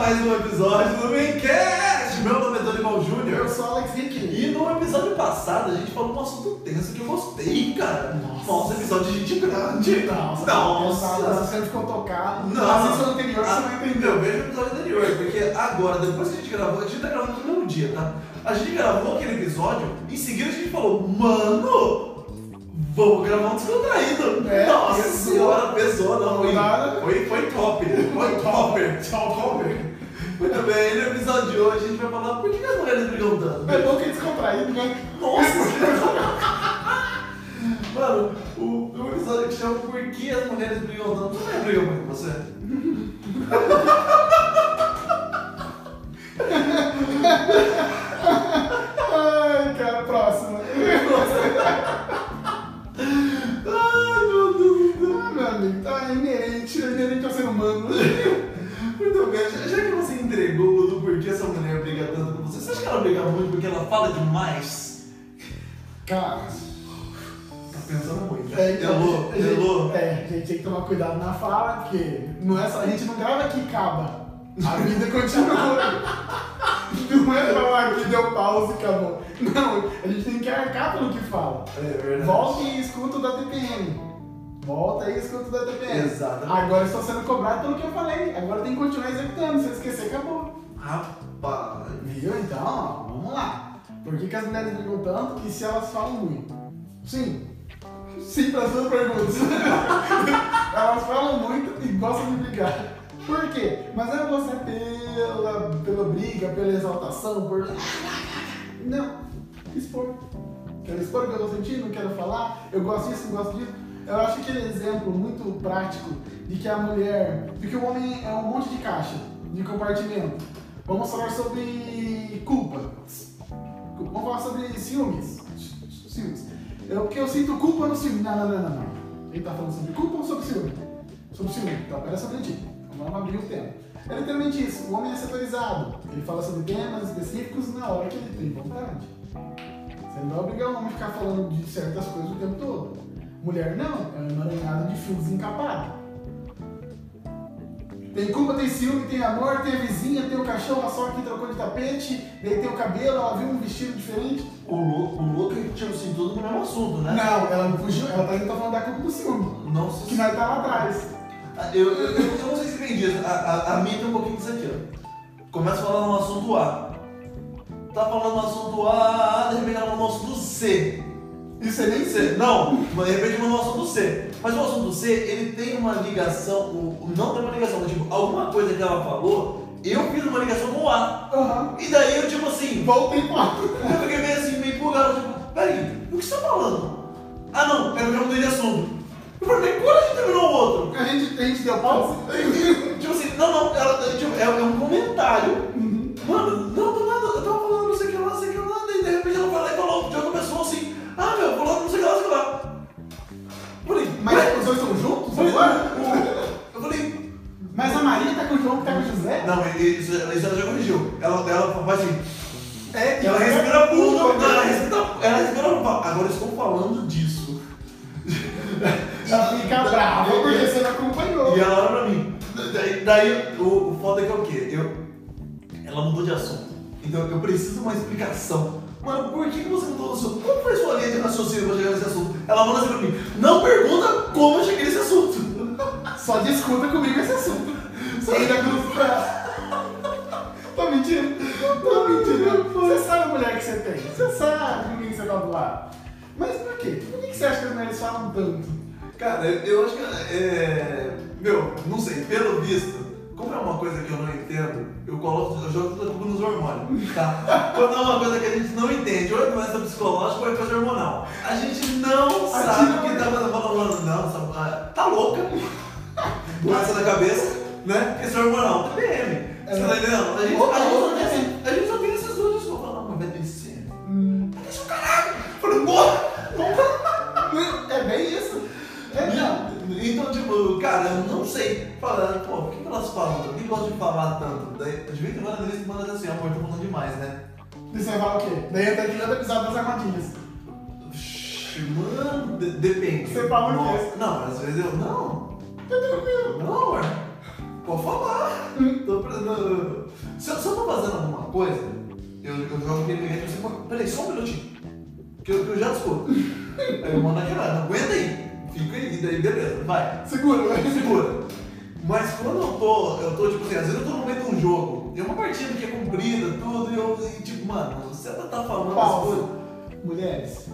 mais um episódio do Maincast! Meu nome é Dorival Júnior. Eu sou Alex Rick. E no episódio passado a gente falou um assunto tenso que eu gostei, cara. Nossa. Nossa, episódio de gente grande. Nossa, Nossa. você ficou tocado. Não. Assista o anterior, você vai entender. Eu vejo o episódio anterior, porque agora, depois que a gente gravou, a gente tá gravando no mesmo dia, tá? A gente gravou aquele episódio, em seguida a gente falou, mano, vamos gravar um descontraído. É, Nossa pesou. senhora, pesou, não, foi, foi, foi top, foi topper. Tchau, Topper. Muito bem, no episódio de hoje a gente vai falar por que as mulheres brigam tanto. É bom que é descontraído, né? Nossa! Mano, o, o episódio que chama Por que as mulheres brigam tanto? Você também brigou muito com você? cuidado na fala, porque não é só, a gente não grava aqui acaba. A vida continua. Não é falar que deu pausa e acabou. Não, a gente tem que arcar pelo que fala. É verdade. Volte e escuta o da TPM. Volta e escuta o da TPM. Exatamente. Agora estou sendo cobrado pelo que eu falei. Agora tem que continuar executando. Se eu esquecer, acabou. Rapaz. Viu? Então, ó, vamos lá. Por que, que as mulheres brigam tanto e se elas falam muito? Sim. Sim para as duas perguntas. elas falam muito e gostam de brigar. Por quê? Mas não é você pela, pela briga, pela exaltação, por. Não. Expor. Quero expor o que eu tô sentindo, quero falar, eu gosto disso, eu gosto disso. Eu acho aquele exemplo muito prático de que a mulher. Porque o homem é um monte de caixa, de compartimento. Vamos falar sobre culpa. Vamos falar sobre ciúmes. Ciúmes. Eu, porque eu sinto culpa no ciúme. Não, não, não, não, não. Ele tá falando sobre culpa ou sobre ciúme? Sobre ciúme. Então, pera sobre ti. Vamos abrir o tema. É literalmente isso. O homem é setorizado. Ele fala sobre temas específicos na hora que ele tem vontade. Você não vai obrigar o homem a ficar falando de certas coisas o tempo todo. Mulher não. É uma emaranhada de fios encapados. Tem culpa, tem ciúme, tem amor, tem a vizinha, tem o cachorro, a sogra que trocou de tapete, daí tem o cabelo, ela viu um vestido diferente. O louco, o louco é que tinha assim, tudo no mesmo assunto, né? Não, ela não fugiu, ela tá, tá falando da culpa do ciúme. Nossa Que nós tá lá atrás. Eu, eu, eu, eu não sei se entendi. A, a, a minha tem um pouquinho disso aqui, ó. Começa falando no assunto A. Tá falando no assunto A, de repente ela no assunto C. Isso é nem C. Não, de repente no assunto C. Mas o assunto C, ele tem uma ligação, o, não tem uma ligação, mas tipo, alguma coisa que ela falou, eu fiz uma ligação com o A. Aham. E daí eu, tipo assim, Voltem lá. eu fiquei meio assim, meio empolgado, tipo, peraí, o que você tá falando? Ah não, eu já mudei de assunto. Eu falei, quando a gente terminou o outro? A gente, a gente deu pausa. Tipo assim, não, não, ela, tipo, é, é um comentário. Uhum. Mano, não, tava falando não Eu preciso de uma explicação. Mano, por que, você mudou de assunto? Como foi sua linha de raciocínio pra chegar nesse assunto? Ela manda assim pra mim, não pergunta como eu cheguei nesse assunto. Só discuta comigo esse assunto. Só ainda pra... Tô mentindo? Tô mentindo. Você sabe a mulher que você tem. Você sabe com quem você tá do lado. Mas por quê? Por que você acha que as mulheres falam tanto? Cara, eu, eu acho que é. Meu, não sei, pelo visto, como é uma coisa que eu não entendo, eu coloco, eu jogo a culpa nos hormônios, tá? Quando é uma coisa que a gente não entende, ou é doença psicológica ou é coisa hormonal. A gente não sabe o que tá falando, não? Ah, tá louca. Doença da cabeça, né? Porque isso é hormonal, TPM. Você tá entendendo? A gente, a gente, só tem, esse- a gente só tem Cara, eu não sei. Fala, pô, por que, que elas falam? Por que gostam de falar tanto? Daí, de vez em quando eles mandam assim, amor, tô falando demais, né? E você fala o quê? Daí entra aqui no episódio das armadilhas. Mano, de- depende. Você fala o quê? Não, às vezes eu. Não, Tá tranquilo. não, amor. Pode falar. Tô precisando. Se, eu- se eu tô fazendo alguma coisa, eu, eu jogo aquele momento assim, "Pô, peraí, só um minutinho. Que eu, que eu já discuto. Aí eu mando aquela, não aguenta aí. Fica aí, daí beleza, vai. Segura, vai. Segura. Mas quando eu tô, eu tô, tipo assim, às vezes eu tô no meio de um jogo, e é uma partida que é comprida, tudo, e eu, e, tipo, mano, você tá falando as Pausa. coisas. Mulheres,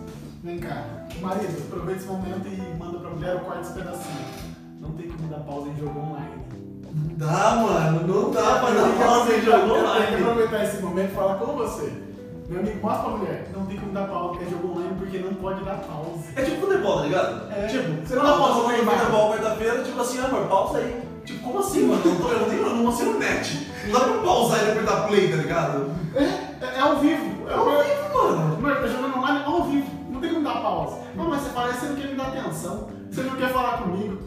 vem cá. Marido, aproveita esse momento e manda pra mulher o quarto esse pedacinho. Não tem como dar pausa em jogo online. Não dá, mano, não dá pra dar pausa em jogo aproveitar- Eu tenho que online. aproveitar esse momento e falar com você. Meu amigo, mostra pra mulher. Não tem como dar pausa, é jogo online porque não pode dar pausa. É tipo futebol, tá ligado? É. Tipo, Você você não não dá pausa pausa no futebol quarta-feira, tipo assim, amor, pausa aí. Tipo, como assim, mano? Eu não, tô, eu nem, eu não assino net. Não dá pra pausar e apertar play, tá ligado? É, é, é ao vivo. É ao vivo, mano. Amor, tá jogando online ao vivo. Não tem como dar pausa. Não, mas você parece que você não quer me dar atenção. Você não quer falar comigo.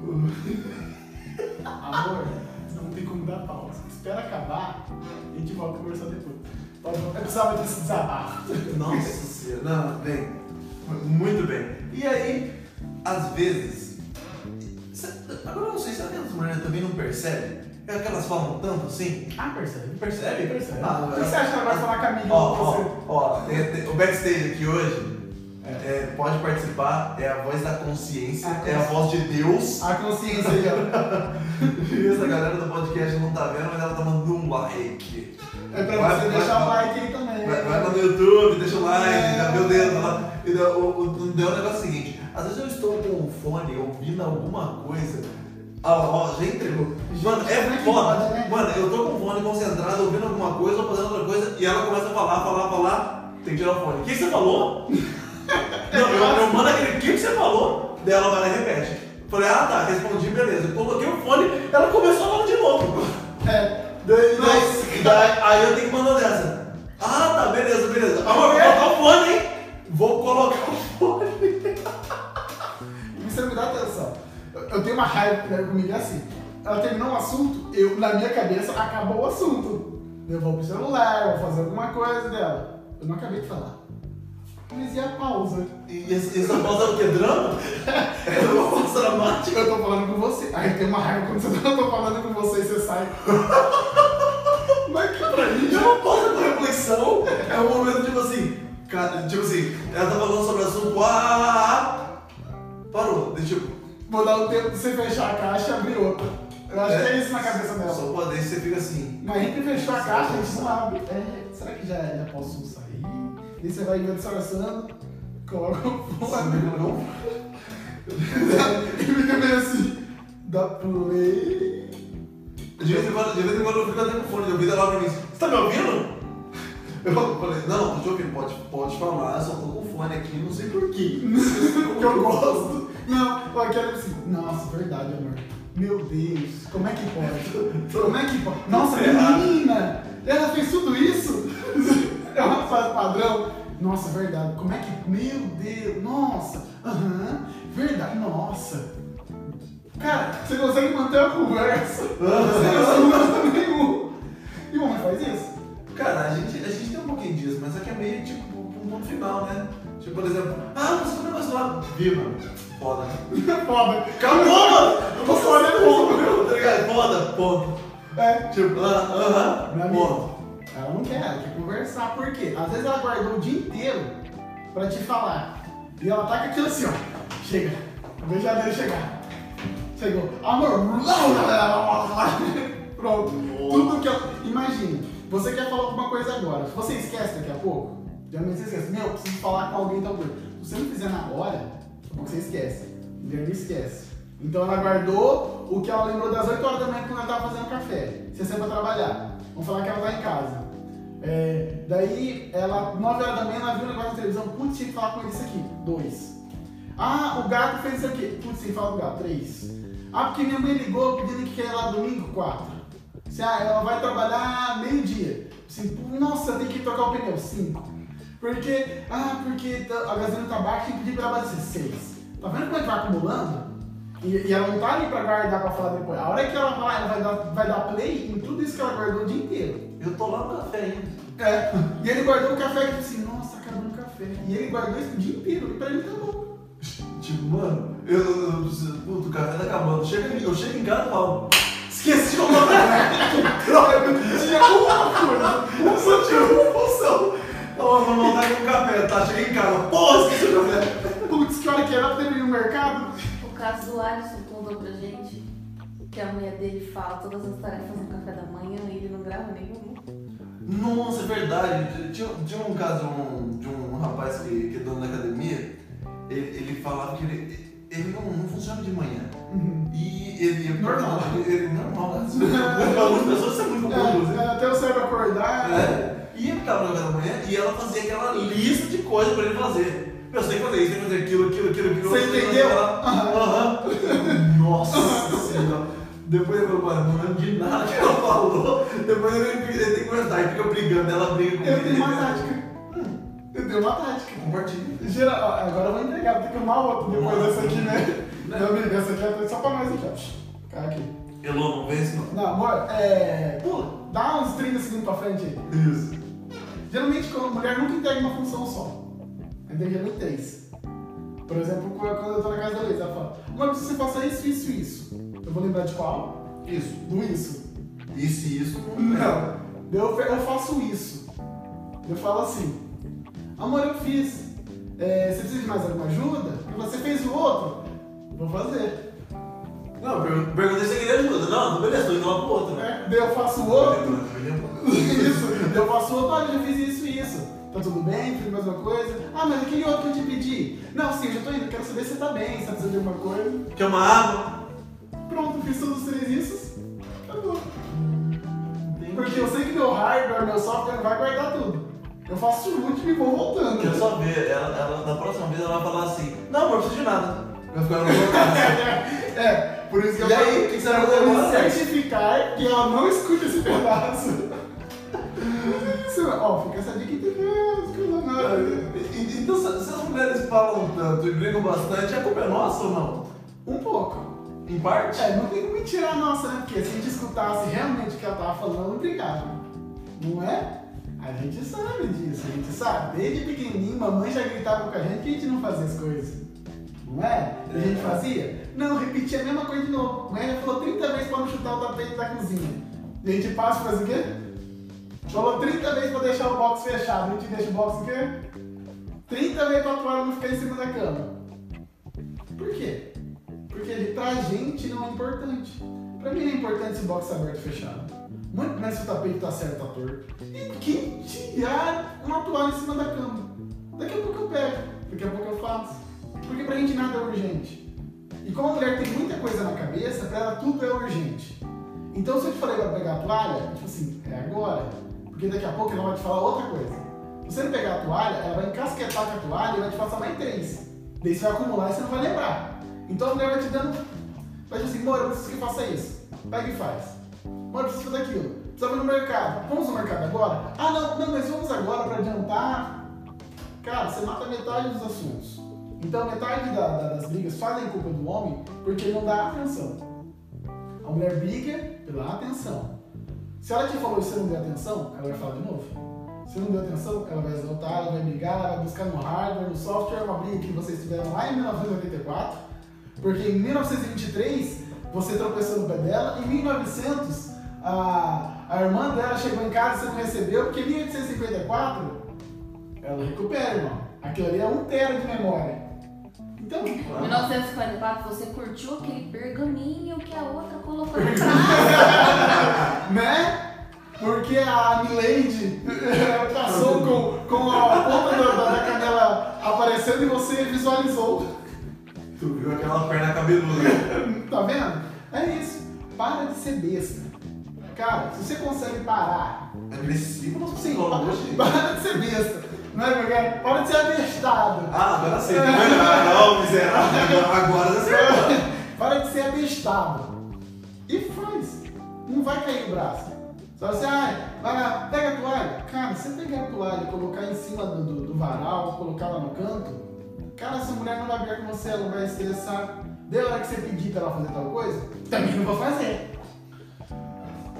Amor, não tem como dar pausa. Espera acabar e a gente volta a conversar depois. Eu precisava desse desabafo. Nossa senhora. Não, bem. Muito bem. E aí, às vezes. Agora eu não sei, que as mulheres também não percebem? É que elas falam tanto assim? Ah, percebe? Percebe? Percebe. Ah, Por que você acha que ela vai falar com a Ó, ó, ó, o backstage aqui hoje é, pode participar, é a voz da consciência, A é a voz de Deus. A consciência. E essa galera do podcast não tá vendo, mas ela tá mandando um like. É pra Vai- você vai- deixar o vai- like aí também. Vai, vai lá no YouTube, deixa o like, É. o dedo lá. E o, o, o, o negócio é o seguinte, às vezes eu estou com o fone ouvindo alguma coisa. Ó, ó, já entregou. Mano, é é foda. né? Mano, eu tô com o fone concentrado, ouvindo alguma coisa ou fazendo outra coisa, e ela começa a falar, falar, falar, tem que tirar o fone. O que você falou? Eu, eu mando aquele, o que, que você falou? Daí ela vai lá e repete. Falei, ah tá, respondi, beleza. Coloquei o fone, ela começou a falar de novo. É. Daí, daí, daí- aí eu tenho que mandar dessa. Ah, tá, beleza, beleza. Amor, vou colocar o fone, hein? Vou colocar o fone. Você não me dá atenção. Eu, eu tenho uma raiva né, comigo é assim. Ela terminou um assunto, eu, na minha cabeça, acabou o assunto. Eu vou pro celular, vou fazer alguma coisa dela. Eu não acabei de falar. Mas e a pausa? E essa pausa é o? Drama? É uma pausa dramática. Eu tô falando com você. Aí tem uma raiva quando você tô falando com você e você sai. Mas que pra mim É uma pausa com reflexão. É um momento tipo assim, cara, tipo assim, ela tá falando sobre o assunto, ah, ah, ah. Parou, deixa eu. Vou dar um tempo de você fechar a caixa e abrir outra. Eu acho que é isso na cabeça dela. Só pode, aí você fica assim. Mas a gente fechou a caixa, a gente não abre. É, será que já, já posso sair? E você vai disfarçando, coloca o fone. Não? e fica meio assim, dá play. De vez em quando, de vez em quando eu fico até com fone de ouvido, ela pra mim, você tá me ouvindo? Eu falei, não, tô te ouvindo, pode, pode falar, só tô com fone aqui, não sei porquê. Porque eu gosto. Não, quero assim, nossa, verdade, amor. Meu Deus, como é que pode? Como é que pode? Nossa, Errado. menina! Ela fez tudo isso? É fase padrão. Nossa, verdade. Como é que. Meu Deus, nossa! Aham, verdade, nossa! Cara, você consegue manter a conversa sem assunto nenhum. E o homem faz isso? Cara, a gente, a gente tem um pouquinho disso, mas aqui é meio tipo um ponto final, né? Tipo, por exemplo, ah, você comeu negócio lá. Viva, foda. Foda. Acabou, mano! Eu tô é ponto, tá ligado? Foda, ponto. É, Tipo, ah, aham, Meu amigo, ponto. Ela não quer, ela quer conversar. Por quê? Às vezes ela guardou o dia inteiro pra te falar. E ela tá com aquilo assim, ó. Chega. Deixa dele chegar. Chegou. Amor. Pronto. Tudo que ela. Imagina, você quer falar alguma coisa agora. Se você esquece daqui a pouco, geralmente você esquece. Meu, eu preciso falar com alguém tal coisa. Se você não fizer na hora, pouco você esquece. Mulher não esquece. Então ela guardou o que ela lembrou das 8 horas da manhã quando ela tava fazendo café. Você saiu pra trabalhar. Vamos falar que ela tá em casa. É, daí, ela, 9 horas da manhã, ela viu um negócio na televisão. Putz, tinha que falar com ele isso aqui. 2. Ah, o gato fez isso aqui. Putz, que falar do gato. 3. Ah, porque minha mãe ligou pedindo que quer ir lá domingo. 4. Se, ah, ela vai trabalhar meio-dia. Assim, nossa, tem que trocar o pneu. 5. Porque, ah, porque a gasolina tá baixa, tem que pedir pra abastecer. 6. Tá vendo como é que vai acumulando? E, e ela não tá ali pra guardar pra falar depois. A hora que ela vai, ela vai dar, vai dar play em tudo isso que ela guardou o dia inteiro. Eu tô lá no café ainda. É. E ele guardou o café e tipo assim, nossa, acabando o café. E ele guardou isso o dia inteiro. E pra ele tá bom. Tipo, mano, eu, eu, eu puto, o café tá acabando. Chega, eu chego em casa e falo, Esqueci o nome Droga, Tinha uma coisa. só tinha uma função. Tava com vontade de um café, tá? Cheguei em casa. Porra, esqueci o café. Putz, que hora que era pra ter no mercado? O caso do Alisson contou pra gente que a mulher dele fala todas as tarefas no café da manhã e ele não grava nenhuma. Nossa, é verdade. Tinha, tinha um caso de um, de um rapaz que, que é dono da academia. Ele, ele falava que ele, ele não, não funciona de manhã. E ele ia Normal. Ele, ele normal, né? Para algumas pessoas é muito comum, inclusive. É, até o cérebro acordar. É. E ele ficava no café da manhã e ela fazia aquela lista de coisas pra ele fazer. Eu sei fazer isso, tem que fazer aquilo, aquilo, aquilo, aquilo. Você outro, entendeu? Aham. Nossa senhora. Depois ele falou, mano, não lembro de nada que ela falou. Depois ele, ele tem que aguentar, ele fica brigando, ela briga com Eu ele. tenho uma tática. Eu tenho uma tática. Compartilha. Geral, agora eu vou entregar, vou ter que arrumar outra depois dessa aqui, né? Meu amigo, essa aqui é só pra nós aqui, ó. Cara aqui. Elô, não vence não. Não, amor, é. Pula, dá uns 30 segundos pra frente aí. Isso. Geralmente, quando mulher nunca entrega uma função só. Ela entrega geralmente três. Por exemplo, quando eu tô na casa da Luísa, ela fala: Amor, preciso que você faça isso, isso e isso. Eu vou lembrar de qual? Isso. Do isso. Isso e isso. Não. Eu, eu faço isso. Eu falo assim: Amor, eu fiz. É, você precisa de mais alguma ajuda? Você fez o outro? Vou fazer. Não, eu perguntei se você queria ajuda. Não, não beleza, tô indo lá pro outro. né? É, daí eu faço o outro. Isso. Eu faço o outro, olha, eu já fiz isso e isso. Tá tudo bem? Fiz a mesma coisa? Ah, mas aquele outro que eu te pedi. Não, sim, eu já tô indo, quero saber se você tá bem, se tá precisando de alguma coisa. Quer uma água? Pronto, fiz todos os três isso. Acabou. Porque eu sei que meu hardware, meu software vai guardar tudo. Eu faço o último e vou voltando. Quero só ver, ela, ela, da próxima vez ela vai falar assim, não amor, não preciso de nada. Vai ficar no meu caso. É, por isso que E eu aí, o que você agora? certificar que ela não escuta esse pedaço. Ó, fica essa dica que tem. E- Então, se, as mulheres falam tanto e brigam bastante, a culpa é nossa ou não? Um pouco. Em parte? É, não tem como tirar a nossa, né? Porque se a gente escutasse realmente o que ela tava falando, brigava. Não é? A gente sabe disso, a gente sabe. Desde pequenininho, mamãe já gritava com a gente que a gente não fazia as coisas. Não é? E a gente fazia? Não, repetia a mesma coisa de novo. Mãe já falou 30 vezes pra não chutar o tapete da cozinha. E a gente passa e faz o quê? Falou 30 vezes pra deixar o box fechado. A gente deixa o box o quê? 30 vezes pra toalha não ficar em cima da cama. Por quê? Porque ele, pra gente não é importante. Pra mim é importante se o box aberto ou fechado. Muito mais se o tapete tá certo tá torto. E quem tirar uma toalha em cima da cama? Daqui a pouco eu pego, daqui a pouco eu faço. Porque pra gente nada é urgente. E como a mulher tem muita coisa na cabeça, pra ela tudo é urgente. Então se eu te falei pra pegar a toalha, tipo assim, é agora. Porque daqui a pouco ela vai te falar outra coisa. Você não pegar a toalha, ela vai encasquetar com a toalha e vai te passar mais três. Daí você vai acumular e você não vai lembrar. Então a mulher vai te dando. Vai dizer assim, amor, eu preciso que faça isso. Pega e faz. Amor, eu preciso fazer aquilo. Precisava ir no mercado. Vamos no mercado agora? Ah, não, não, mas vamos agora pra adiantar. Cara, você mata metade dos assuntos. Então metade da- da- das brigas fazem culpa do homem porque ele não dá atenção. A mulher briga pela atenção. Se ela te falou e você não deu atenção, ela vai falar de novo. Se não deu atenção, ela vai exaltar, ela vai brigar, ela vai buscar no hardware, no software, uma briga que vocês tiveram lá em 1984. Porque em 1923 você tropeçou no pé dela, em 1900 a, a irmã dela chegou em casa e você não recebeu, porque em 1854 ela recupera, irmão. Aquilo ali é um tera de memória. Então, Em 1944, você curtiu aquele pergaminho que a outra colocou na praça. né? Porque a Milady passou com, com a ponta da, da canela aparecendo e você visualizou. Tu viu aquela perna cabeluda. Tá vendo? É isso. Para de ser besta. Cara, se você consegue parar, Agressivo, nosso sim, para, para de ser besta. Não é, porque Para de ser abestado. Ah, agora sim. Não, miserável. Agora você acertou. Para de ser abestado. E faz. Não vai cair o braço. Só você, ah, vai lá, pega a toalha. Cara, se você pegar a toalha e colocar em cima do, do, do varal, colocar lá no canto, cara, essa mulher não vai brigar com você, ela não vai estressar. Deu hora que você pedir pra ela fazer tal coisa, também não vou fazer.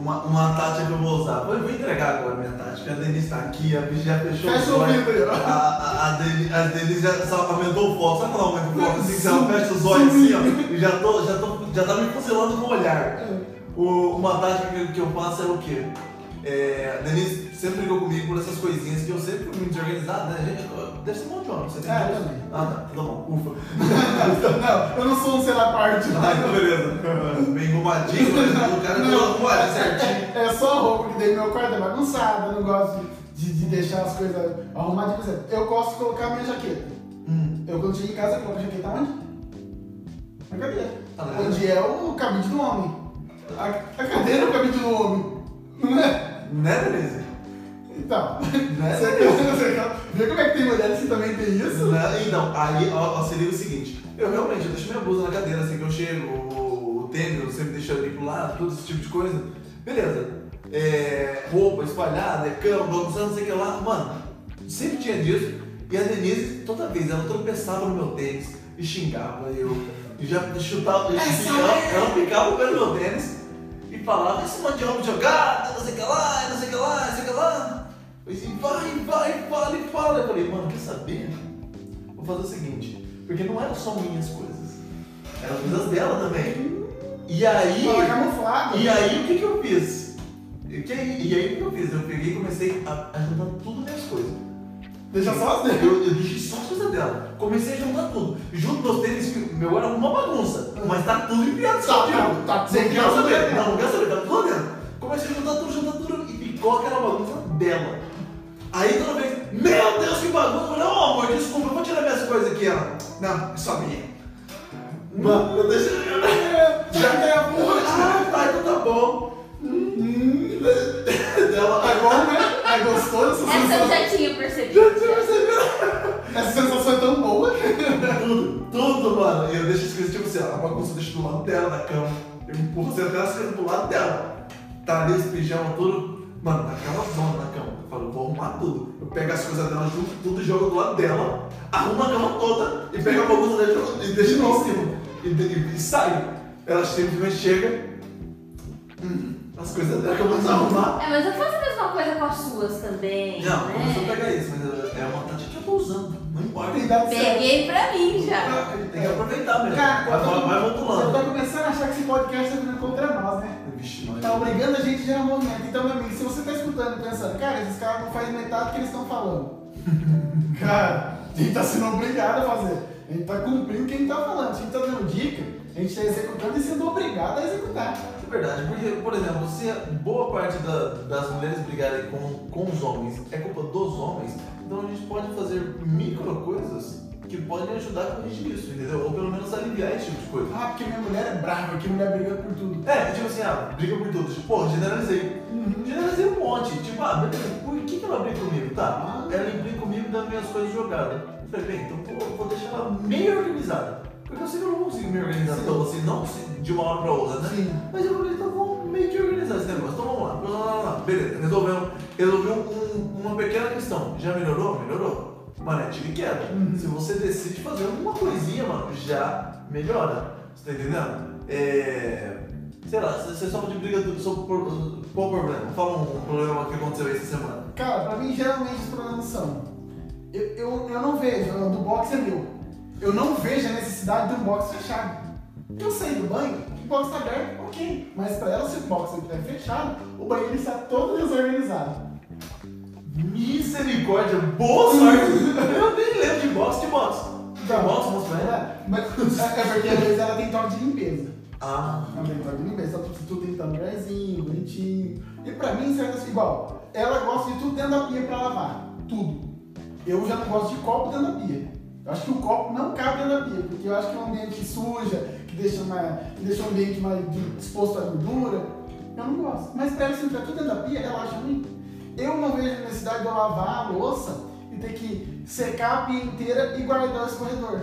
Uma, uma tática que eu vou usar. Vou, vou entregar agora a minha tática. A Denise tá aqui, a bicha já fechou Fecha o aí, ó. A, a, a, Denise, a Denise já só aumentou o foco. Sabe quando aumenta o foco? Assim, que ela fecha os olhos assim, ó. E já, tô, já, tô, já tá me fuzilando com o olhar. O O- uma tática que, que eu faço é o quê? É, a Denise sempre brigou comigo por essas coisinhas que eu sempre fui muito desorganizado, né? Gente, eu- Deve ser um monte de homem, você tem É, dois? também. Ah, tá, tá bom, ufa. Não, eu não sou um ser à parte. Ah, então beleza. Bem arrumadinho, mas o cara Não. arrumado certinho. É, é só a roupa que daí meu quarto é bagunçado, eu não gosto de, de deixar as coisas arrumadas. Por exemplo, eu gosto de colocar a minha jaqueta. Hum, Eu quando chego em casa, eu coloco a jaqueta onde? Na cadeira. Na onde é o cabide do homem. A, a cadeira é o cabide do homem. Não é? Né, Denise? Então, Né? você ver como é que tem mulheres que também tem isso? Né? Então, aí ó, ó, seria o seguinte, eu realmente eu deixo minha blusa na cadeira assim que eu chego, o, o tênis eu sempre deixo ali pro lado, todo esse tipo de coisa. Beleza. É, roupa espalhada, é cama, bagunçando, não sei o que lá. Mano, sempre tinha disso. E a Denise, toda vez, ela tropeçava no meu tênis e xingava eu. E já chutava, e Essa ficava, é- ela ficava pelo meu tênis e falava, esse monte de homem jogado, não sei o que lá, não sei o que lá, não sei o que lá. Eu disse, vai, vai, fala e fala. Eu falei, mano, quer saber? Vou fazer o seguinte, porque não eram só minhas coisas, eram coisas dela também. E aí, camuflado. e aí o que, que eu fiz? E, que, e aí o que eu fiz? Eu peguei e comecei a, a juntar tudo minhas coisas. Deixa só as dele. Eu, eu deixei só as coisas dela. Comecei a juntar tudo. Junto meus tênis, que meu era uma bagunça. Mas tá tudo enfiado Tá, escondido. tá, tá, Você tudo quer saber? Não, não quer saber, tá tudo dentro. Comecei a juntar tudo, juntar tudo e ficou aquela bagunça dela. Aí toda vez, meu Deus, que bagunça! Eu falei, ô amor, desculpa, eu vou tirar minhas coisas aqui, ela. Não, é minha. Mano, eu deixei. Gostoso essa Essa eu sensação. já tinha percebido. Já tinha percebido. Essa sensação é tão boa. Tudo, tudo, mano. E eu deixo as coisas, tipo assim, ó, a bagunça eu deixo do lado dela, da cama. Eu empurro assim, até as coisas do lado dela. Tá ali os pijamas, tudo. Mano, naquela zona da cama. Eu falo, eu vou arrumar tudo. Eu pego as coisas dela junto, tudo e jogo do lado dela. Arrumo a cama toda e pego a bagunça dela e e deixo em cima. E, e, e saio. Ela simplesmente chega. hum, as coisas dela que eu vou desarrumar. É, mas eu faço a mesma coisa com as suas também. Não, né? começou a pegar isso, mas é uma tática que eu tô usando. Não importa. Tem dado certo. Peguei pra mim já. Tem que aproveitar mesmo. Cara, vai, eu tô- vai, vai Eu rotulando. tô começando a achar que esse podcast tá vindo contra nós, né? Vixe. Tá obrigando a gente a gerar movimento. Então, meu amigo, se você tá escutando e pensando, cara, esses caras não fazem metade do que eles estão falando. cara, a gente tá sendo obrigado a fazer. A gente tá cumprindo o que a gente tá falando. Se a gente tá dando dica, a gente tá executando e sendo obrigado a executar. É verdade, porque, por exemplo, se boa parte da- das mulheres brigarem com, com os homens é culpa dos homens, então a gente pode fazer micro coisas que podem ajudar a corrigir isso, entendeu? Ou pelo menos aliviar esse tipo de coisa. Ah, porque minha mulher é brava, que mulher briga por tudo. É, tipo assim, ah, briga por tudo. Tipo, pô, generalizei. Generalizei um monte. Tipo, ah, beleza, por que, que ela briga comigo? Tá, ela implica comigo das minhas coisas jogadas. Eu falei, bem, então pô, vou deixar ela meio organizada. Porque eu sei que eu não consigo me organizar Sim. tão assim, não assim, de uma hora pra outra, né? Sim. Mas eu falei, então vamos meio que organizar esse negócio. Então vamos lá, vamos lá, vamos lá. Beleza, resolvemos, resolveu um- uma pequena questão. Já melhorou? Melhorou. Mano, é tiro e queda. Uhum. Se você decide fazer alguma coisinha, mano, já melhora. Você tá entendendo? É. Sei lá, você só de briga do- sobre por- qual o problema? Fala um problema que aconteceu aí essa semana. Cara, pra mim, geralmente os problemas são. Eu, eu, eu não vejo, o do box é meu. Eu não vejo a necessidade de um box fechado. Eu saí do banho, o box tá aberto, ok. Mas pra ela, se o box estiver fechado, o banheiro está todo desorganizado. Misericórdia, boa sorte! Eu nem lembro de box, que box? Que box, moço, né? É, mas é porque às vezes ela tem toque de limpeza. Ah, Ela tem toque de limpeza, então tudo tem que estar lugarzinho, bonitinho. E pra mim, certas igual, ela gosta de tudo dentro da pia pra lavar. Tudo. Eu já não gosto de copo dentro da pia. Eu acho que o copo não cabe da pia, porque eu acho que é um ambiente que suja, que deixa, uma, que deixa um ambiente mais exposto à gordura. Eu não gosto. Mas pra ela, se tiver tudo dentro da pia, ela acha ruim. Eu não vejo a necessidade de eu lavar a louça e ter que secar a pia inteira e guardar o escorredor.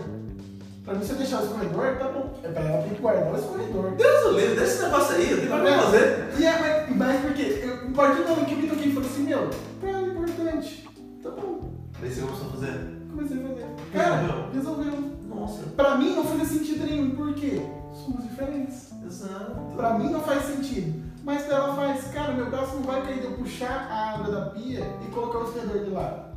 Pra mim, se eu deixar o escorredor, tá bom. É pra ela ter que guardar o escorredor. Deus o livre, deixa esse negócio aí, eu tenho o que fazer. E é, mas, mas por quê? Eu, a partir do momento que eu me toquei, falei assim, meu, pra ela é importante. Tá bom. Aí você começou a fazer. Comecei a fazer. Cara, Resolveu? resolveu. Nossa, Pra mim não fazia sentido nenhum, por quê? Somos diferentes. exato. Pra mim não faz sentido. Mas pra ela faz, cara, meu braço não vai cair de eu puxar a água da pia e colocar o escorredor de lado.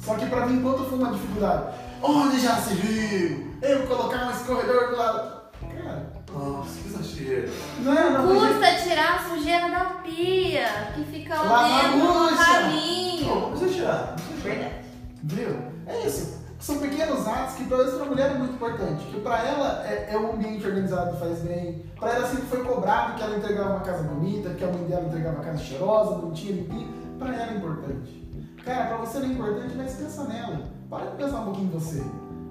Só que pra mim, quanto foi uma dificuldade? Onde já se viu? Eu colocar um escorredor do lado. Cara, Nossa, que exagero. Não é, não, mas Custa tirar a sujeira da pia, que fica lá a dentro no caminho. Não precisa tirar. Verdade. Viu? É isso. São pequenos atos que para a mulher é muito importante. Que para ela é, é um ambiente organizado faz bem. Para ela sempre foi cobrado que ela entregava uma casa bonita, que a mãe dela entregava uma casa cheirosa, bonitinha, limpinha. Para ela é importante. Cara, para você não é importante, mas pensa nela. Para de pensar um pouquinho em você.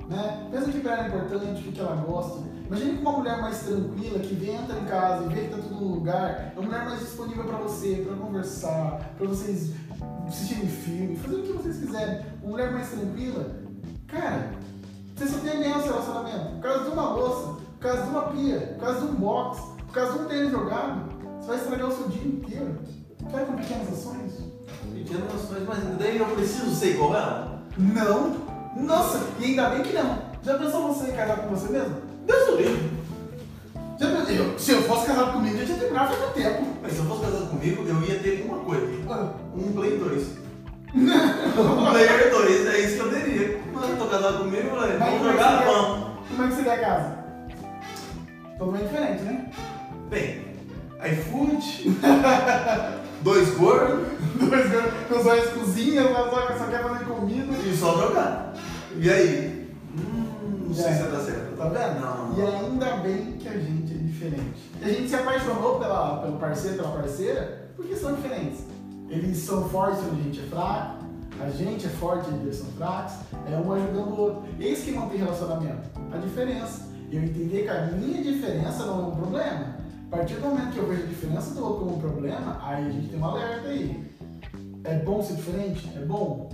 Né? Pensa que para ela é importante, o que que ela gosta. Imagine que uma mulher mais tranquila, que vem, entra em casa e vê que tá tudo no lugar, é uma mulher mais disponível para você, para conversar, para vocês assistirem filme, fazer o que vocês quiserem. Uma mulher mais tranquila, cara, você só tem no relacionamento. Por causa de uma louça, por causa de uma pia, por causa de um box, por causa de um tênis jogado, você vai estragar o seu dia inteiro. Vai com pequenas ações? Pequenas ações, mas daí eu preciso ser igual ela? Não! Nossa, e ainda bem que não. Já pensou você casar com você mesmo? Deus do pensou, eu, se eu fosse casado comigo, eu tinha terminado faz tempo. Mas se eu fosse casado comigo, eu ia ter uma coisa. Ah, Um Play 2. um Player 2, é isso que eu teria. Eu tô casado comigo, Mas vamos é jogar? Vamos. Como é que seria a casa? Totalmente diferente, né? Bem, iFood, dois gordos Dois grandes- com os dois cozinhas, mas só só quer fazer comida. e só jogar. E aí? Hum, não sei É. se dar certo. Tá vendo? Não. E ainda bem que a gente é diferente. A gente se apaixonou pela, pelo parceiro, pela parceira, porque são diferentes. Eles são fortes onde a gente é fraco, a gente é forte onde eles são fracos, é um ajudando o outro. Eis que mantém relacionamento. A diferença. Eu entender que a minha diferença não é um problema. A partir do momento que eu vejo a diferença do outro como um problema, aí a gente tem um alerta aí. É bom ser diferente? É bom.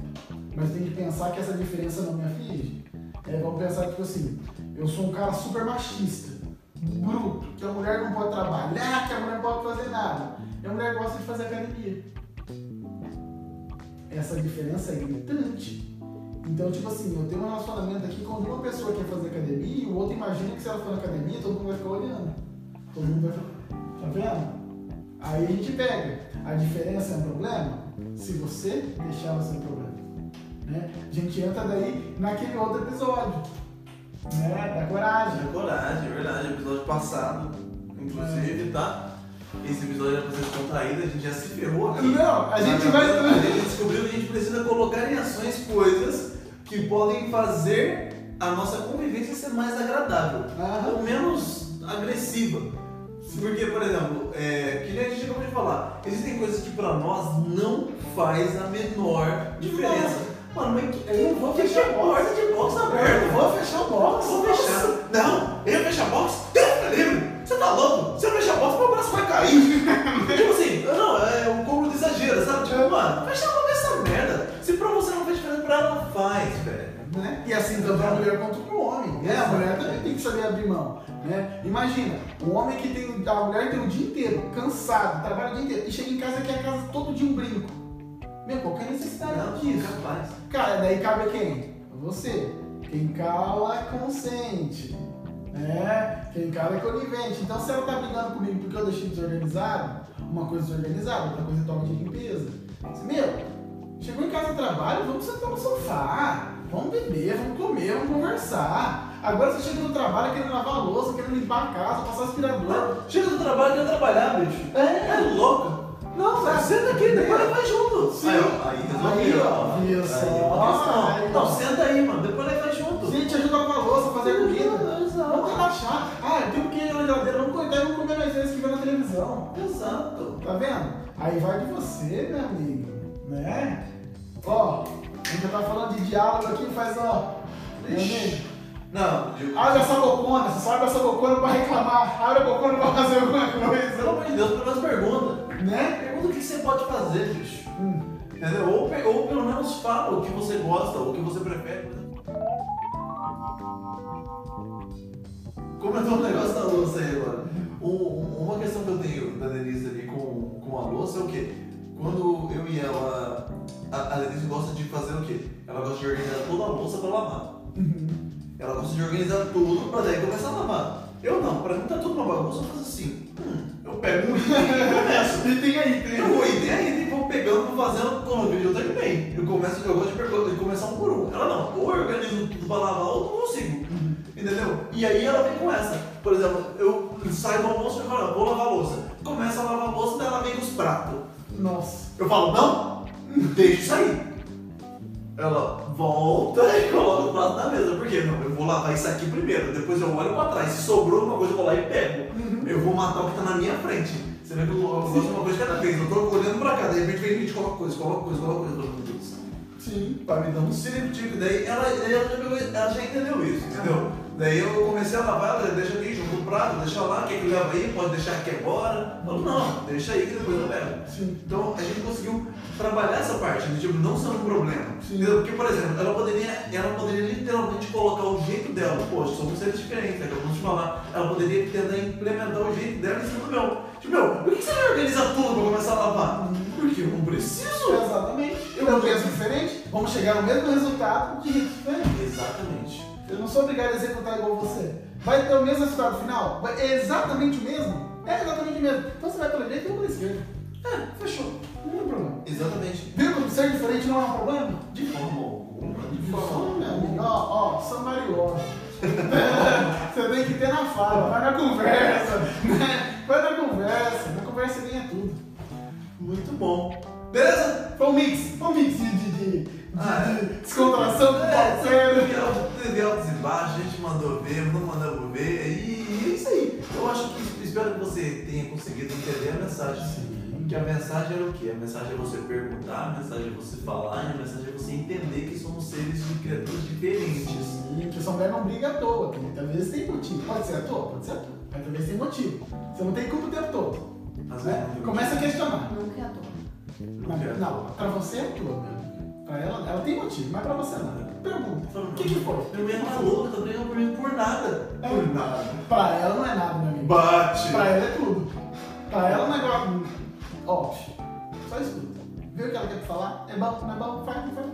Mas tem que pensar que essa diferença não me aflige. É, vamos pensar tipo assim, eu sou um cara super machista, bruto, que a mulher não pode trabalhar, que a mulher não pode fazer nada. E a mulher gosta de fazer academia. Essa diferença é gritante. Então, tipo assim, eu tenho um relacionamento aqui quando uma pessoa quer fazer academia e o outro imagina que se ela for na academia, todo mundo vai ficar olhando. Todo mundo vai ficar. Tá vendo? Aí a gente pega. A diferença é um problema? Se você deixar ela ser um problema. Né? A gente entra daí naquele outro episódio. Né? Da coragem. Tinha coragem, é verdade. Episódio passado, inclusive, tá? Esse episódio era pra ser descontraído, a gente já se ferrou aqui. Não, a gente vai. A gente descobriu que a gente precisa colocar em ações coisas que podem fazer a nossa convivência ser mais agradável. Aham. ou menos agressiva. Porque, por exemplo, é, que nem a gente acabou de falar, existem coisas que pra nós não faz a menor diferença. Mano, mas Eu não vou fechar a porta de box Eu aberta? vou fechar o box. Vou fechar. Não, eu fechar a box, Deus me livre. Você tá louco? Se eu fechar a box, meu braço vai cair. tipo assim, não, é um combo de exagero, sabe? Tipo, mano, fecha logo essa merda. Se pra você não faz diferença, pra ela faz, velho. Né? E assim tanto a mulher quanto o homem. Né? A mulher também tem que saber abrir mão. Né? Imagina, um homem que tem. A mulher tem o dia inteiro, cansado, trabalha o dia inteiro, e chega em casa e quer a casa todo dia um brinco. Meu, qual que é a necessidade Não, disso? capaz. Cara, daí cabe a quem? Você. Quem cala, consente. Né? Quem cala é conivente. Então, se ela tá brigando comigo porque eu deixei desorganizado, uma coisa desorganizada, outra coisa é toque de limpeza. Meu, chegou em casa do trabalho, vamos sentar no sofá. Vamos beber, vamos comer, vamos conversar. Agora você chega no trabalho querendo lavar a louça, querendo limpar a casa, passar aspirador. Chega do trabalho e quer trabalhar, bicho. É. É louco. Não, Sabe? senta aqui, depois vai junto. Sim. Aí, resolveu. Aí, ó, ó. viu Aí, só? ó. senta aí, mano. Depois ele vai junto. Gente, ajuda a lavar a louça, fazer comida. Exato. Vamos relaxar. Ah, eu tenho que ir na geladeira, vamos cortar e vamos comer mais vezes que vê na televisão. Exato. Tá vendo? Aí vai de você, meu amigo. Né? Ó, a gente já tá falando de diálogo aqui, faz ó. Amigo. Não, eu... Abre essa bocona, você só abre essa bocona pra reclamar. Abre a bocona pra fazer alguma Pelo coisa. amor de Deus, pelo menos pergunta. Né? O que você pode fazer, bicho. Hum. Entendeu? Ou, ou pelo menos fala o que você gosta, o que você prefere. Comentou um negócio da louça aí agora. Um- uma questão que eu tenho da Denise ali com, com a louça é o quê? Quando eu e ela. A, a Denise gosta de fazer o quê? Ela gosta de organizar toda a louça pra lavar. Uhum. Ela gosta de organizar tudo pra daí começar a lavar. Eu não, pra mim tá tudo uma bagunça, eu faço assim. Hum, eu pego um item e começo. E tem aí, tem Eu e aí, vou pegando, vou fazendo, quando o vídeo eu terminei. Eu começo, eu gosto de, pergu- de começar um por um. Ela não, ou eu organizo tudo pra lavar ou não consigo. Entendeu? E aí ela vem com essa. Por exemplo, eu sai do almoço e fala, vou lavar a louça. Começa a lavar a louça, daí ela vem com os pratos. Nossa. Eu falo, não, deixa isso aí. Ela volta e coloca o prato na mesa. Por quê? Não, eu vou lavar isso aqui primeiro, depois eu olho pra trás. Se sobrou alguma coisa, eu vou lá e pego. Eu vou matar o que tá na minha frente. Você vê que eu, eu gosto de uma coisa cada vez. Eu tô olhando pra cá, de repente vem gente, coloca coisa, coloca coisa, coloca coisa. Meu Deus. Sim. Pra me dar um ciriptico. Daí ela, daí ela, ela já entendeu isso, entendeu? Daí eu comecei a lavar, ela deixa aqui, junto o prato, deixa lá, quer que leva aí, pode deixar aqui agora. Eu falo, não, deixa aí que depois eu pego. Sim. Então a gente conseguiu trabalhar essa parte, de, tipo, não ser um problema. Sim. Entendeu? Porque, por exemplo, ela poderia, ela poderia literalmente colocar o jeito dela, poxa, somos seres diferentes, eu vou te falar. Ela poderia tentar implementar o jeito dela em cima do meu. Tipo, meu, por que você não organiza tudo pra começar a lavar? Porque eu não preciso. Exatamente. Não penso diferente, vamos chegar no mesmo resultado jeito diferente. Exatamente. Eu não sou obrigado a executar igual você. Vai ter o mesmo resultado final? É exatamente o mesmo? É exatamente o mesmo. Então você vai pela direita e eu pela esquerda. É, fechou. Não tem problema. Exatamente. Viu como ser diferente não é um problema? De forma alguma. De De forma alguma. amigo. Ó, ó, somebody. Você tem que ter na fala, vai na conversa. né? Vai na conversa. Na conversa ganha tudo. Muito bom. Beleza? Foi um mix. Foi um mix de, de, de, Ah, é. de descontração com parceiro. É, teve altos e baixos, a gente mandou ver, não mandou ver, e, é isso aí. Eu acho que, espero que você tenha conseguido entender a mensagem. Que a mensagem é o quê? A mensagem é você perguntar, a mensagem é você falar, e a mensagem é você entender que somos seres de criaturas diferentes. Sim, que essa mulher não briga à toa. Tem, talvez tem motivo. Pode ser à toa? Pode ser à toa. Mas talvez tem motivo. Você não tem culpa o tempo todo. Às Né? vezes Começa a questionar. Nunca é à toa. Não. Não, pra você é tua, meu amigo. Pra ela, ela tem motivo, mas pra você não. Pergunta. O que, que foi? Minha mulher é maluca, tá brigando por nada. É. Por nada. Pra ela não é nada, meu amigo. Bate! Pra ela é tudo. Pra ela o negócio. Ó, só escuta. Viu o que ela quer te falar? É bom, não é bom? Faz, faz.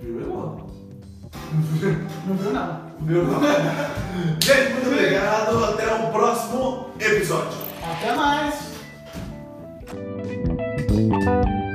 Viu? Eu amo. Não viu, não. Viu? não? Gente, muito obrigado. Até o próximo episódio. Até mais. Thank you.